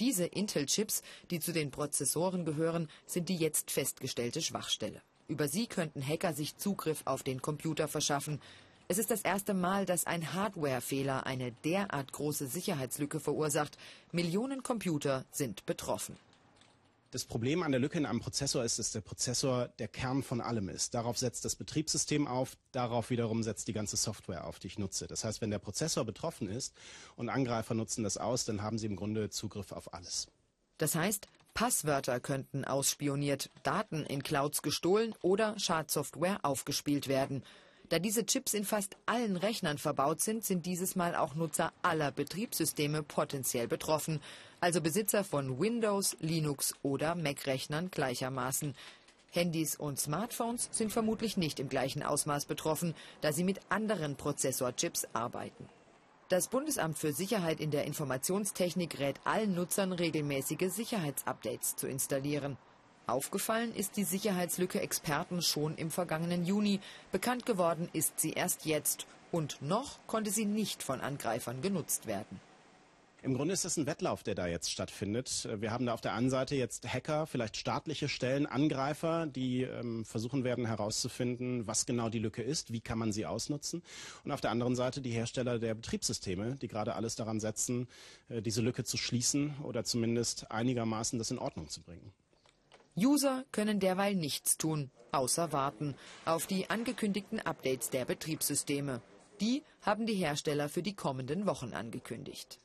Diese Intel-Chips, die zu den Prozessoren gehören, sind die jetzt festgestellte Schwachstelle. Über sie könnten Hacker sich Zugriff auf den Computer verschaffen. Es ist das erste Mal, dass ein Hardware-Fehler eine derart große Sicherheitslücke verursacht. Millionen Computer sind betroffen. Das Problem an der Lücke in einem Prozessor ist, dass der Prozessor der Kern von allem ist. Darauf setzt das Betriebssystem auf, darauf wiederum setzt die ganze Software auf, die ich nutze. Das heißt, wenn der Prozessor betroffen ist und Angreifer nutzen das aus, dann haben sie im Grunde Zugriff auf alles. Das heißt, Passwörter könnten ausspioniert, Daten in Clouds gestohlen oder Schadsoftware aufgespielt werden. Da diese Chips in fast allen Rechnern verbaut sind, sind dieses Mal auch Nutzer aller Betriebssysteme potenziell betroffen, also Besitzer von Windows, Linux oder Mac-Rechnern gleichermaßen. Handys und Smartphones sind vermutlich nicht im gleichen Ausmaß betroffen, da sie mit anderen Prozessorchips arbeiten. Das Bundesamt für Sicherheit in der Informationstechnik rät allen Nutzern regelmäßige Sicherheitsupdates zu installieren. Aufgefallen ist die Sicherheitslücke Experten schon im vergangenen Juni. Bekannt geworden ist sie erst jetzt. Und noch konnte sie nicht von Angreifern genutzt werden. Im Grunde ist es ein Wettlauf, der da jetzt stattfindet. Wir haben da auf der einen Seite jetzt Hacker, vielleicht staatliche Stellen, Angreifer, die ähm, versuchen werden herauszufinden, was genau die Lücke ist, wie kann man sie ausnutzen. Und auf der anderen Seite die Hersteller der Betriebssysteme, die gerade alles daran setzen, äh, diese Lücke zu schließen oder zumindest einigermaßen das in Ordnung zu bringen. User können derweil nichts tun, außer warten auf die angekündigten Updates der Betriebssysteme. Die haben die Hersteller für die kommenden Wochen angekündigt.